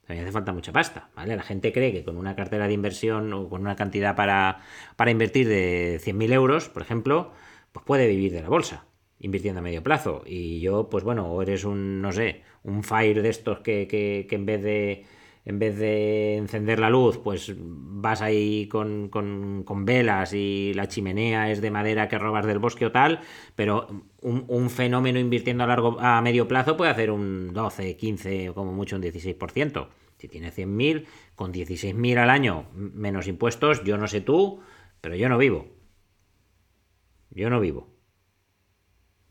También hace falta mucha pasta, ¿vale? La gente cree que con una cartera de inversión o con una cantidad para, para invertir de 100.000 euros, por ejemplo, pues puede vivir de la bolsa, invirtiendo a medio plazo. Y yo, pues bueno, o eres un, no sé, un fire de estos que, que- que en vez de en vez de encender la luz, pues vas ahí con, con- con velas y la chimenea es de madera que robas del bosque o tal, pero un, un fenómeno invirtiendo a largo a medio plazo puede hacer un 12, 15 o como mucho un 16%. Si tiene 100.000, con 16.000 al año menos impuestos, yo no sé tú, pero yo no vivo. Yo no vivo.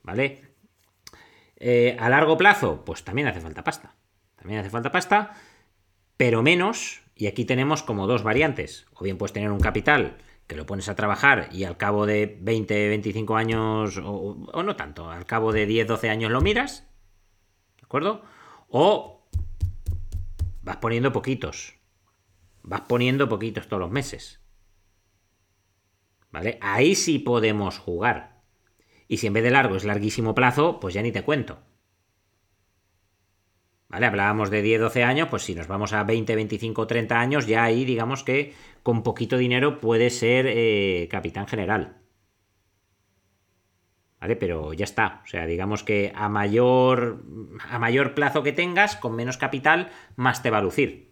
¿Vale? Eh, a largo plazo, pues también hace falta pasta. También hace falta pasta, pero menos. Y aquí tenemos como dos variantes. O bien puedes tener un capital que lo pones a trabajar y al cabo de 20, 25 años, o, o no tanto, al cabo de 10, 12 años lo miras. ¿De acuerdo? O vas poniendo poquitos. Vas poniendo poquitos todos los meses. ¿Vale? Ahí sí podemos jugar. Y si en vez de largo es larguísimo plazo, pues ya ni te cuento. ¿Vale? Hablábamos de 10, 12 años, pues si nos vamos a 20, 25, 30 años, ya ahí digamos que con poquito dinero puede ser eh, capitán general. ¿Vale? Pero ya está. O sea, digamos que a mayor, a mayor plazo que tengas, con menos capital, más te va a lucir.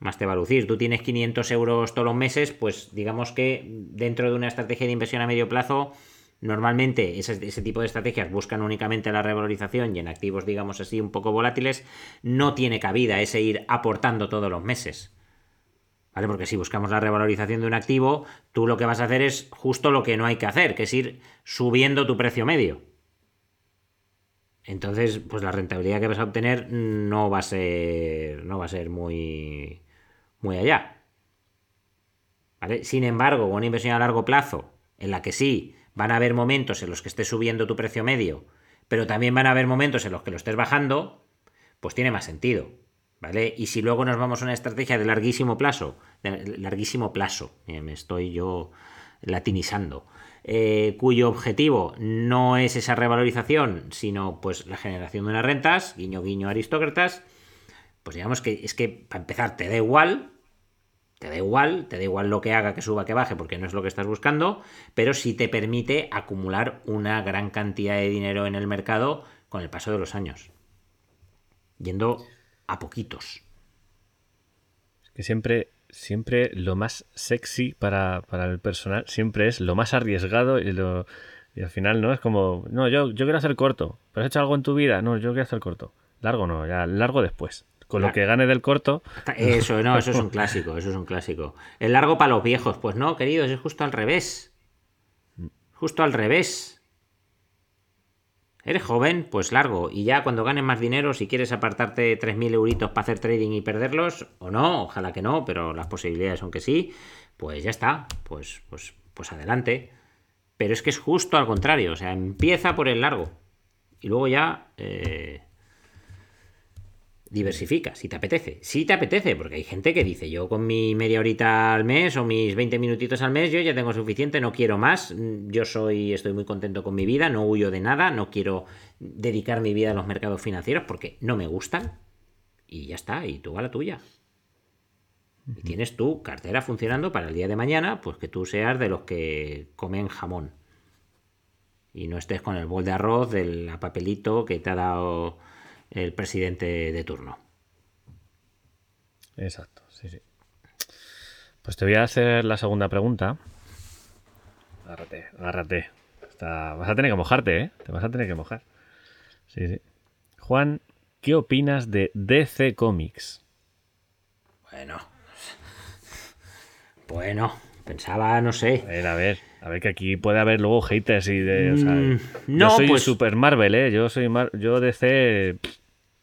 Más te va a lucir. Tú tienes 500 euros todos los meses, pues digamos que dentro de una estrategia de inversión a medio plazo, normalmente ese, ese tipo de estrategias buscan únicamente la revalorización y en activos, digamos así, un poco volátiles, no tiene cabida ese ir aportando todos los meses. ¿Vale? Porque si buscamos la revalorización de un activo, tú lo que vas a hacer es justo lo que no hay que hacer, que es ir subiendo tu precio medio. Entonces, pues la rentabilidad que vas a obtener no va a ser. no va a ser muy. Muy allá. ¿Vale? Sin embargo, una inversión a largo plazo, en la que sí van a haber momentos en los que estés subiendo tu precio medio, pero también van a haber momentos en los que lo estés bajando, pues tiene más sentido. ¿Vale? Y si luego nos vamos a una estrategia de larguísimo plazo, larguísimo plazo, eh, me estoy yo latinizando, eh, cuyo objetivo no es esa revalorización, sino pues la generación de unas rentas, guiño guiño aristócratas, pues digamos que es que para empezar te da igual, te da igual, te da igual lo que haga, que suba, que baje, porque no es lo que estás buscando, pero sí te permite acumular una gran cantidad de dinero en el mercado con el paso de los años. Yendo a poquitos. Es que siempre, siempre lo más sexy para, para el personal siempre es lo más arriesgado y lo... Y al final, ¿no? Es como, no, yo, yo quiero hacer corto. ¿Pero has hecho algo en tu vida? No, yo quiero hacer corto. Largo no, ya largo después. Con lo que gane del corto. Eso, no, eso es un clásico, eso es un clásico. El largo para los viejos, pues no, queridos, es justo al revés. Justo al revés. Eres joven, pues largo. Y ya cuando ganes más dinero, si quieres apartarte 3.000 euritos para hacer trading y perderlos, o no, ojalá que no, pero las posibilidades son que sí, pues ya está. Pues, pues, pues adelante. Pero es que es justo al contrario. O sea, empieza por el largo. Y luego ya... Eh, diversifica, si te apetece. Si te apetece, porque hay gente que dice, yo con mi media horita al mes o mis 20 minutitos al mes, yo ya tengo suficiente, no quiero más. Yo soy, estoy muy contento con mi vida, no huyo de nada, no quiero dedicar mi vida a los mercados financieros porque no me gustan. Y ya está, y tú a la tuya. Y tienes tu cartera funcionando para el día de mañana, pues que tú seas de los que comen jamón. Y no estés con el bol de arroz del papelito que te ha dado el presidente de turno. Exacto, sí, sí. Pues te voy a hacer la segunda pregunta. Agárrate, agárrate. Vas a tener que mojarte, ¿eh? Te vas a tener que mojar. Sí, sí. Juan, ¿qué opinas de DC Comics? Bueno. Bueno, pensaba, no sé. A ver, a ver. A ver, que aquí puede haber luego haters y de. Mm, no, yo soy pues... Super Marvel, ¿eh? Yo soy Mar yo DC.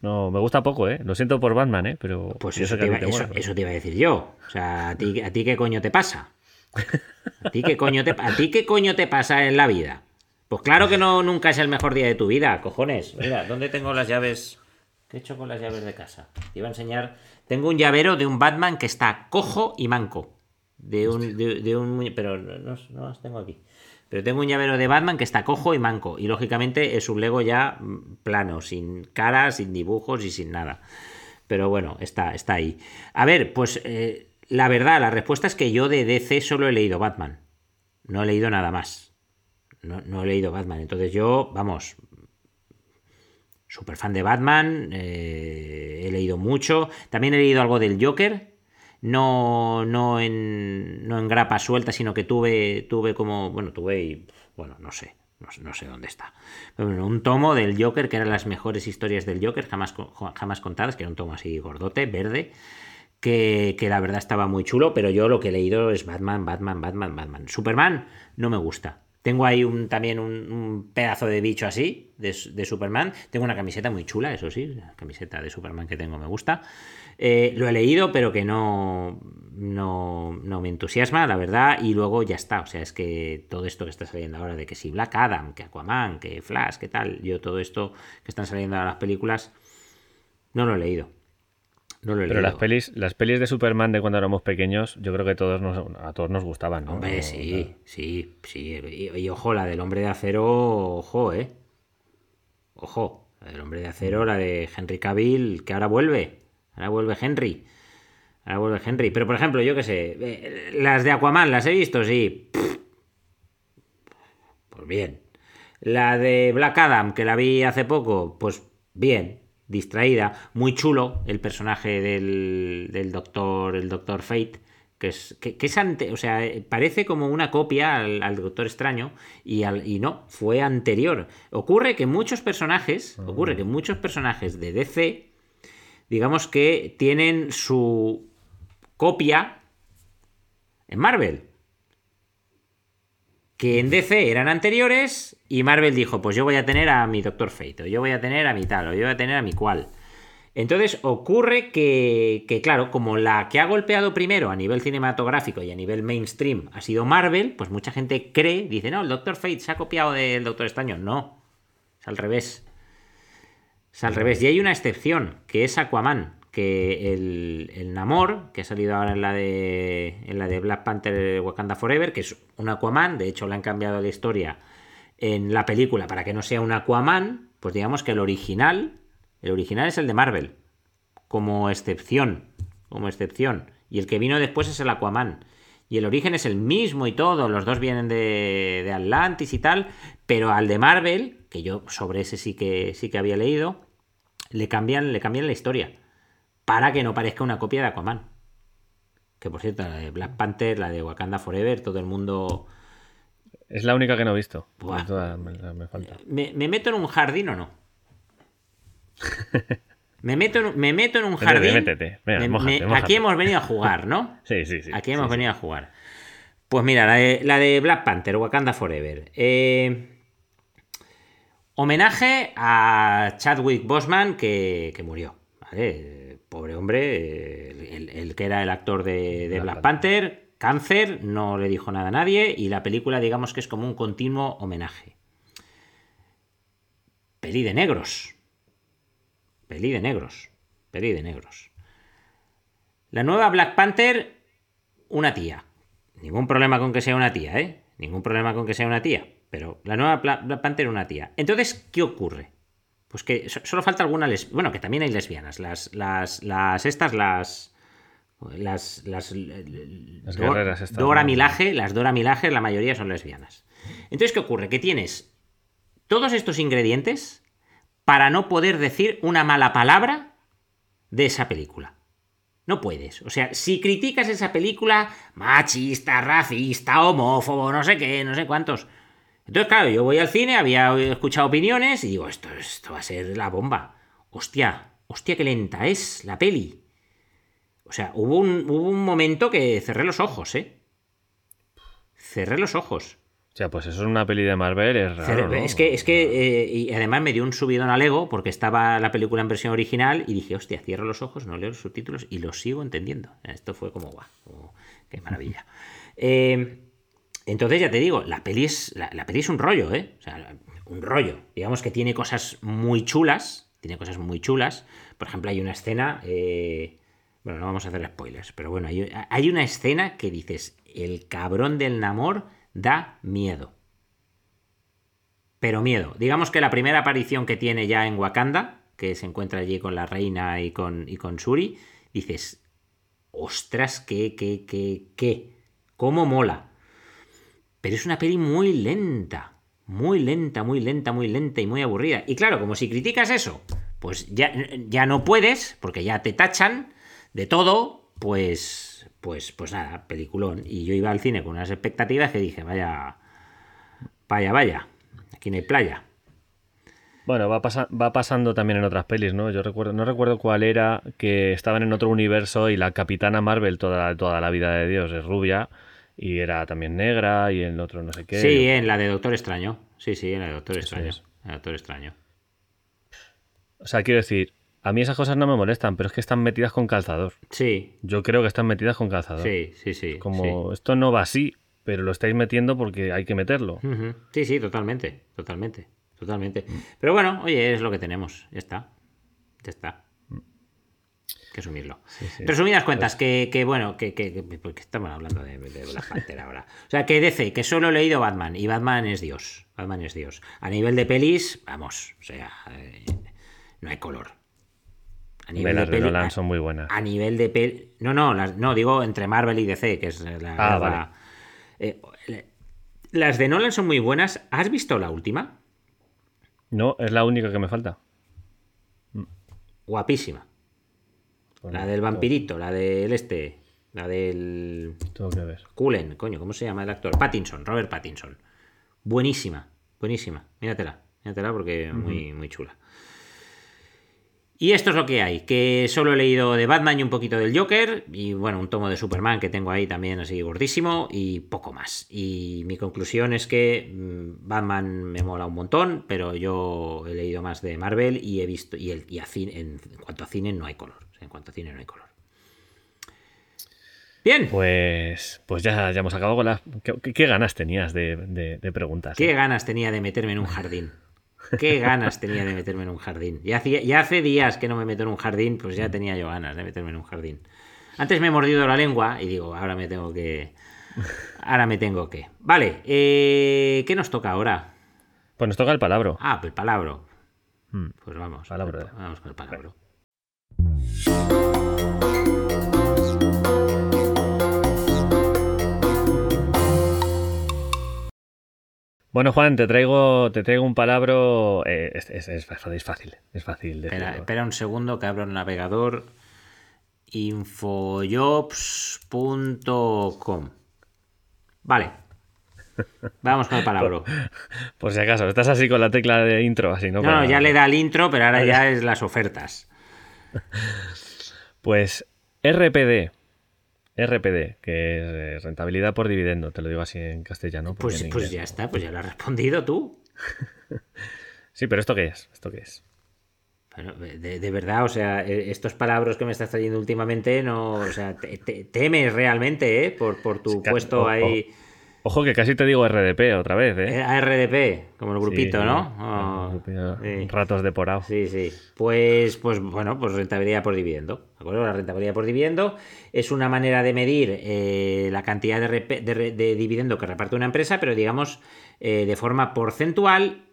No, me gusta poco, ¿eh? Lo siento por Batman, ¿eh? Pero. Pues eso, te iba, eso, te iba, a decir yo. O sea, ¿a ti, ¿a ti qué coño te pasa? ¿A ti qué coño te, ¿A ti qué coño te pasa en la vida? Pues claro que no, nunca es el mejor día de tu vida, cojones. Mira, ¿dónde tengo las llaves? ¿Qué he hecho con las llaves de casa? Te iba a enseñar. Tengo un llavero de un Batman que está cojo y manco. De un, de, un pero no, no las tengo aquí. Pero tengo un llavero de Batman que está cojo y manco. Y lógicamente es un Lego ya plano, sin cara, sin dibujos y sin nada. Pero bueno, está, está ahí. A ver, pues eh, la verdad, la respuesta es que yo de DC solo he leído Batman. No he leído nada más. No, he leído Batman. Entonces yo, vamos, súper fan de Batman. Eh, he leído mucho. También he leído algo del Joker no, no, en, no en grapa suelta, sino que tuve, tuve como, bueno, tuve y, bueno, no sé, no, sé dónde está. Bueno, un tomo del Joker, que eran las mejores historias del Joker jamás, jamás contadas, que era un tomo así gordote, verde, que, que, la verdad estaba muy chulo, pero yo lo que he leído es Batman, Batman, Batman, Batman. Superman no me gusta. Tengo ahí un, también un, pedazo de bicho así, de, de, Superman. Tengo una camiseta muy chula, eso sí, la camiseta de Superman que tengo me gusta. Eh, lo he leído, pero que no, no, no, me entusiasma, la verdad, y luego ya está. O sea, es que todo esto que está saliendo ahora de que si Black Adam, que Aquaman, que Flash, que tal, yo todo esto que están saliendo ahora las películas, no lo he leído. No lo he pero las pelis, las pelis de Superman de cuando éramos pequeños, yo creo que todos a todos nos gustaban, ¿no? Hombre, sí, sí, sí. Y, ojo, la del hombre de acero, ojo, eh. Ojo, la del hombre de acero, la de Henry Cavill, que ahora vuelve. Ahora vuelve Henry. Ahora vuelve Henry. Pero por ejemplo, yo qué sé, eh, las de Aquaman, ¿las he visto? Sí. Pues bien. La de Black Adam, que la vi hace poco, pues bien, distraída. Muy chulo el personaje del, del doctor, el doctor Fate. Que es, que, es ante, o sea, parece como una copia al, Doctor Extraño y, al, y no, fue anterior. Ocurre que muchos personajes, ocurre que muchos personajes de DC digamos que tienen su copia en Marvel. Que en DC eran anteriores y Marvel dijo, pues yo voy a tener a mi Doctor Fate, o yo voy a tener a mi tal, o yo voy a tener a mi cual. Entonces ocurre que, que, claro, como la que ha golpeado primero a nivel cinematográfico y a nivel mainstream ha sido Marvel, pues mucha gente cree, dice, no, el Doctor Fate se ha copiado del Doctor Extraño. No, es al revés. Es al revés. Y hay una excepción, que es Aquaman, que el, el Namor, que ha salido ahora en la de en la de Black Panther Wakanda Forever, que es un Aquaman, de hecho le han cambiado la historia en la película para que no sea un Aquaman, pues digamos que el original, el original es el de Marvel, como excepción, como excepción, y el que vino después es el Aquaman. Y el origen es el mismo y todo, los dos vienen de, de Atlantis y tal, pero al de Marvel, que yo sobre ese sí que sí que había leído, le cambian, le cambian la historia para que no parezca una copia de Aquaman. Que por cierto, la de Black Panther, la de Wakanda Forever, todo el mundo. Es la única que no he visto. Buah. Toda- me, me falta. ¿Me, me meto en un jardín o no? Me meto en, me meto en un jardín. métete. Venga, Me- mójate, me- mójate. aquí hemos venido a jugar, ¿no? Sí, sí, sí. Aquí hemos sí. venido a jugar. Pues mira, la de, la de Black Panther, Wakanda Forever. Eh, homenaje a Chadwick Boseman que, que murió. ¿vale? Pobre hombre, el, que era el actor de, de Black Black Panther, cáncer, no le dijo nada a nadie y la película digamos que es como un continuo homenaje. Peli de negros. Peli de negros. Peli de negros. La nueva Black Panther, una tía. Ningún problema con que sea una tía, ¿eh? Ningún problema con que sea una tía. Pero la nueva Bla- Black Panther, una tía. Entonces, ¿qué ocurre? Pues que so- solo falta alguna lesbiana. Bueno, que también hay lesbianas. Las, las, las, estas, las. Las, las, Las Dor- guerreras estas, Dora ¿no? Milaje, las Dora Milaje, la mayoría son lesbianas. Entonces, ¿qué ocurre? Que tienes todos estos ingredientes para no poder decir una mala palabra de esa película. No puedes. O sea, si criticas esa película, machista, racista, homófobo, no sé qué, no sé cuántos. Entonces, claro, yo voy al cine, había escuchado opiniones y digo, esto, esto va a ser la bomba. Hostia, hostia, qué lenta es la peli. O sea, hubo un, hubo un momento que cerré los ojos, ¿eh? Cerré los ojos. O sea, pues eso es una peli de Marvel, es raro. Es que, es que eh, y además me dio un subidón al ego porque estaba la película en versión original y dije, hostia, cierro los ojos, no leo los subtítulos y los sigo entendiendo. Esto fue como, guau, qué maravilla. Eh, entonces ya te digo, la peli es, la, la es un rollo, ¿eh? O sea, un rollo. Digamos que tiene cosas muy chulas, tiene cosas muy chulas. Por ejemplo, hay una escena, eh, bueno, no vamos a hacer spoilers, pero bueno, hay, hay una escena que dices, el cabrón del Namor da miedo. Pero miedo. Digamos que la primera aparición que tiene ya en Wakanda, que se encuentra allí con la reina y con, y con Shuri, dices, ostras, qué, qué, qué, qué, cómo mola. Pero es una peli muy lenta, muy lenta, muy lenta, muy lenta y muy aburrida. Y claro, como si criticas eso, pues ya, ya no puedes, porque ya te tachan de todo, pues, pues, pues nada, peliculón. Y yo iba al cine con unas expectativas que dije, vaya, vaya, vaya, aquí no hay playa. Bueno, va, pasa- va pasando también en otras pelis, ¿no? Yo recuerdo, no recuerdo cuál era, que estaban en otro universo y la Capitana Marvel toda, toda la vida de Dios es rubia y era también negra y el otro no sé qué. Sí, en la de Doctor Extraño. Sí, sí, en la de Doctor Eso Extraño. En Doctor Extraño. O sea, quiero decir, a mí esas cosas no me molestan, pero es que están metidas con calzador. Sí, Yo creo que están metidas con calzador. sí, sí, sí. Como esto no va así, pero lo estáis metiendo porque hay que meterlo. Sí, sí, totalmente, totalmente, totalmente. Pero bueno, oye, es lo que tenemos. Ya está. Ya está. Que asumirlo. sí. Resumidas cuentas, que, que bueno, que, que, que- porque estamos hablando de, de Black Panther ahora. O sea, que DC, que solo he leído Batman, y Batman es Dios. Batman es Dios. A nivel de pelis, vamos, o sea, eh, no hay color. A Hombre, las de Nolan son muy buenas. a nivel de pel... No, no, las- no, digo entre Marvel y DC, que es la... Ah, la- vale. eh, las de Nolan son muy buenas. ¿Has visto la última? No, es la única que me falta. Guapísima. La del vampirito, la del este, la del... Tengo que ver. Cullen, coño, ¿cómo se llama el actor? Pattinson, Robert Pattinson. Buenísima, buenísima. Míratela, míratela porque muy, muy chula. Y esto es lo que hay, que solo he leído de Batman y un poquito del Joker, y bueno, un tomo de Superman que tengo ahí también así gordísimo, y poco más. Y mi conclusión es que mm, Batman me mola un montón, pero yo he leído más de Marvel y he visto, y, el, y a cine- en, en cuanto a cine no hay color. O sea, en cuanto a cine no hay color. Bien. Pues, pues ya, ya hemos acabado con las. ¿Qué, qué- qué ganas tenías de, de- de preguntas? Qué eh? ganas tenía de meterme en un jardín. Qué ganas tenía de meterme en un jardín. Ya, hacía- ya hace días que no me meto en un jardín, pues ya tenía yo ganas de meterme en un jardín. Antes me he mordido la lengua y digo, ahora me tengo que. Ahora me tengo que. Vale, eh, ¿qué nos toca ahora? Pues nos toca el palabra. Ah, el palabro. Mm. Pues vamos. Palabra. Vamos con el palabro. Bueno, Juan, te traigo, te traigo un palabra. eh, es, es- es fácil, es fácil. Es fácil Espera, un segundo que abro el navegador. Infojobs.com. Vale. Vamos con el palabra. Por si acaso, estás así con la tecla de intro, así, ¿no? No, ya le da el intro, pero ahora ya es las ofertas. Pues RPD. RPD, que es eh, rentabilidad por dividendo, te lo digo así en castellano. Pues, en pues ya está, pues ya lo has respondido tú. Sí, pero ¿esto qué es? ¿Esto qué es? Pero, de, de verdad, o sea, eh, estos palabras que me estás trayendo últimamente, no, o sea, te- te- temes realmente, ¿eh? Por, por tu puesto o- ahí. Ojo que casi te digo RDP otra vez, ¿eh? Eh, ARDP, como el grupito, Sí, ¿no? Oh, el grupito, sí. Ratos de porao. Sí, sí. Pues, pues bueno, pues rentabilidad por dividendo. ¿De acuerdo? La rentabilidad por dividendo es una manera de medir eh, la cantidad de dividendo que reparte una empresa, pero digamos eh, de forma porcentual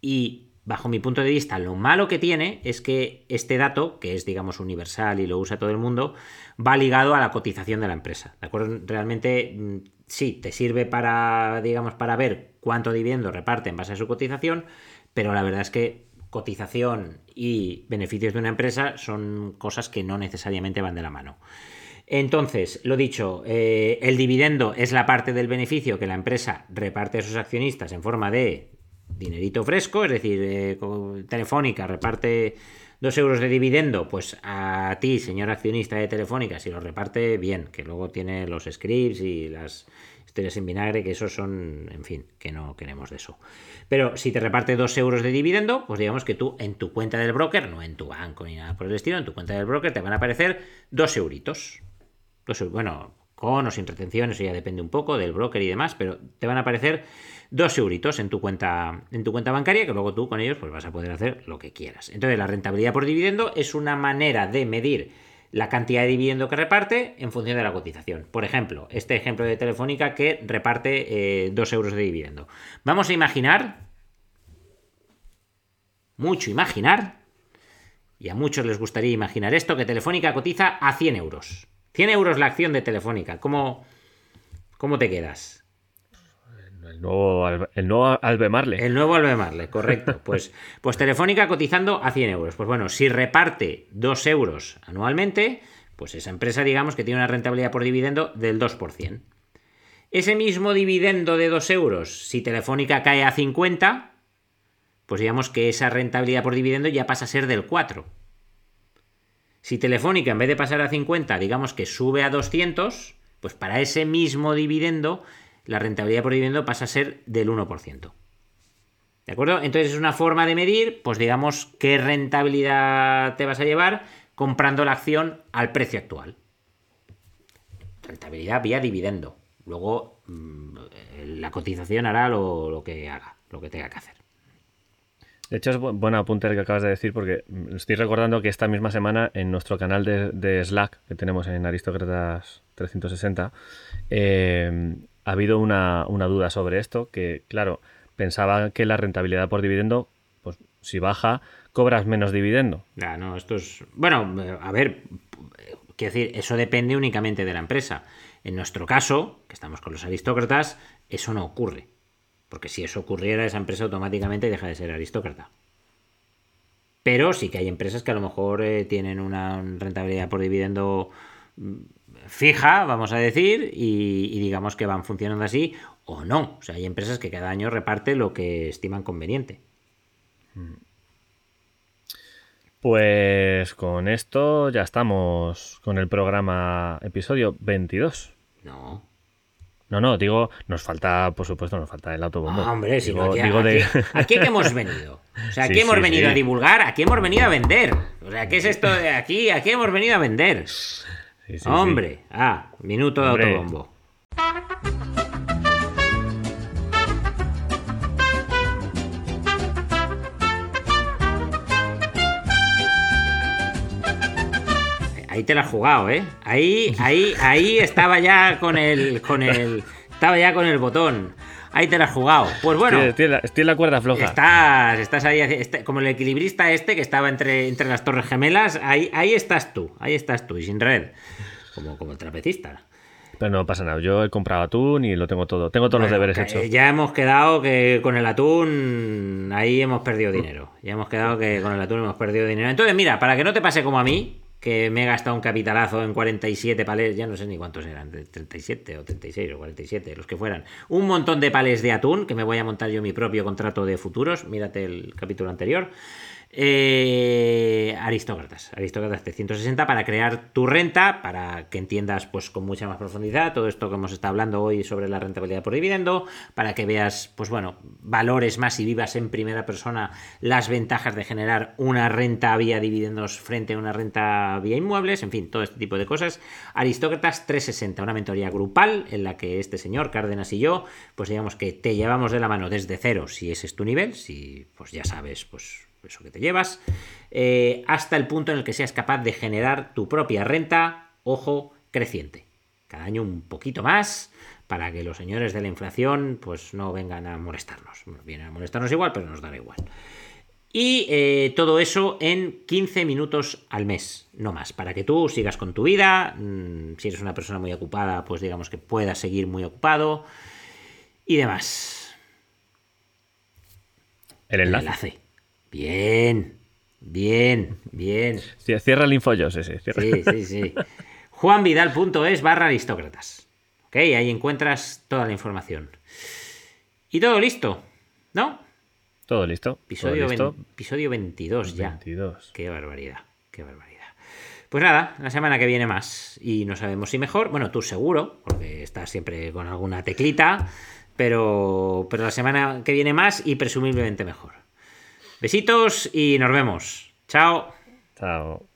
y bajo mi punto de vista, lo malo que tiene es que este dato, que es digamos universal y lo usa todo el mundo, va ligado a la cotización de la empresa. ¿De acuerdo? Realmente mm, sí, te sirve para, digamos, para ver cuánto dividendo reparte en base a su cotización, pero la verdad es que cotización y beneficios de una empresa son cosas que no necesariamente van de la mano. Entonces, lo dicho, eh, el dividendo es la parte del beneficio que la empresa reparte a sus accionistas en forma de dinerito fresco, es decir, eh, Telefónica reparte dos euros de dividendo, pues a ti, señor accionista de Telefónica, si lo reparte bien, que luego tiene los scripts y las historias en vinagre, que esos son, en fin, que no queremos de eso. Pero si te reparte dos euros de dividendo, pues digamos que tú en tu cuenta del broker, no en tu banco ni nada por el estilo, en tu cuenta del broker te van a aparecer dos euritos. Dos bueno, con o sin retenciones, eso ya depende un poco del broker y demás, pero te van a aparecer dos euritos en tu cuenta, en tu cuenta bancaria, que luego tú con ellos pues vas a poder hacer lo que quieras. Entonces, la rentabilidad por dividendo es una manera de medir la cantidad de dividendo que reparte en función de la cotización. Por ejemplo, este ejemplo de Telefónica que reparte eh, dos euros de dividendo. Vamos a imaginar, mucho imaginar, y a muchos les gustaría imaginar esto, que Telefónica cotiza a 100 euros. 100 euros la acción de Telefónica. ¿Cómo, cómo te quedas? El nuevo, el nuevo Albemarle. El nuevo Albemarle, correcto. Pues, pues Telefónica cotizando a 100 euros. Pues bueno, si reparte 2 euros anualmente, pues esa empresa digamos que tiene una rentabilidad por dividendo del 2%. Ese mismo dividendo de 2 euros, si Telefónica cae a 50, pues digamos que esa rentabilidad por dividendo ya pasa a ser del 4. Si Telefónica en vez de pasar a 50, digamos que sube a 200, pues para ese mismo dividendo la rentabilidad por dividendo pasa a ser del 1%. ¿De acuerdo? Entonces es una forma de medir, pues digamos, qué rentabilidad te vas a llevar comprando la acción al precio actual. Rentabilidad vía dividendo. Luego mm, la cotización hará lo, lo que haga, lo que tenga que hacer. De hecho, es bu- buen apunte el que acabas de decir porque mm, estoy recordando que esta misma semana en nuestro canal de, de Slack que tenemos en Aristócratas 360 eh, ha habido una, una duda sobre esto que, claro, pensaba que la rentabilidad por dividendo, pues si baja, cobras menos dividendo. Ya, no, esto es. Bueno, a ver, quiero decir, eso depende únicamente de la empresa. En nuestro caso, que estamos con los aristócratas, eso no ocurre. Porque si eso ocurriera, esa empresa automáticamente deja de ser aristócrata. Pero sí que hay empresas que a lo mejor eh, tienen una rentabilidad por dividendo fija, vamos a decir, y, y digamos que van funcionando así, o no. O sea, hay empresas que cada año reparte lo que estiman conveniente. Pues con esto ya estamos con el programa episodio 22. No, No, no, digo, nos falta, por supuesto, nos falta el autobombo. Ah, hombre, si digo, aquí, digo de... aquí a qué hemos venido. O sea, aquí Sí, hemos sí, venido sí. a divulgar, aquí hemos venido a vender. O sea, ¿qué es esto de aquí? Aquí hemos venido a vender. Sí, Hombre, sí. ah, minuto de Hombre. autobombo. Ahí te la has jugado, ¿eh? Ahí, ahí, ahí estaba ya con el, con el, estaba ya con el botón. Ahí te la has jugado. Pues bueno. Estoy, estoy, en, la, estoy en, la, cuerda floja. Estás, estás ahí, está, como el equilibrista este que estaba entre, entre las torres gemelas. Ahí, ahí estás tú, ahí estás tú, y sin red. Como, como el trapecista. Pero no pasa nada. Yo he comprado atún y lo tengo todo. Tengo todos los Bueno, deberes que hechos. Ya hemos quedado que con el atún ahí hemos perdido dinero. Ya hemos quedado que con el atún hemos perdido dinero. Entonces, mira, para que no te pase como a mí, que me he gastado un capitalazo en 47 palés, ya no sé ni cuántos eran, de 37 o 36 o 47, los que fueran. Un montón de palés de atún, que me voy a montar yo mi propio contrato de futuros. Mírate el capítulo anterior. Eh, aristócratas, aristócratas 360 para crear tu renta, para que entiendas pues con mucha más profundidad todo esto que hemos estado hablando hoy sobre la rentabilidad por dividendo, para que veas pues bueno, valores más y vivas en primera persona las ventajas de generar una renta vía dividendos frente a una renta vía inmuebles, en fin, todo este tipo de cosas. Aristócratas 360, una mentoría grupal en la que este señor Cárdenas y yo, pues digamos que te llevamos de la mano desde cero si ese es tu nivel, si pues ya sabes, pues eso que te llevas, eh, hasta el punto en el que seas capaz de generar tu propia renta, ojo, creciente. Cada año un poquito más para que los señores de la inflación pues no vengan a molestarnos. Vienen a molestarnos igual, pero nos dará igual. Y eh, todo eso en 15 minutos al mes, no más, para que tú sigas con tu vida. mm, Si eres una persona muy ocupada, pues digamos que puedas seguir muy ocupado y demás. El El enlace. Bien, bien, bien. Sí, Cierra el infoyos ese. cierra. Sí, sí, sí. juanvidal.es barra aristócratas. Ok, ahí encuentras toda la información. Y todo listo, ¿no? Todo listo. todo Episodio, listo. vein- episodio 22 ya. 22. Qué barbaridad, qué barbaridad. Pues nada, la semana que viene más. Y no sabemos si mejor. Bueno, tú seguro, porque estás siempre con alguna teclita. Pero, pero la semana que viene más y presumiblemente mejor. Besitos y nos vemos. Chao. Chao.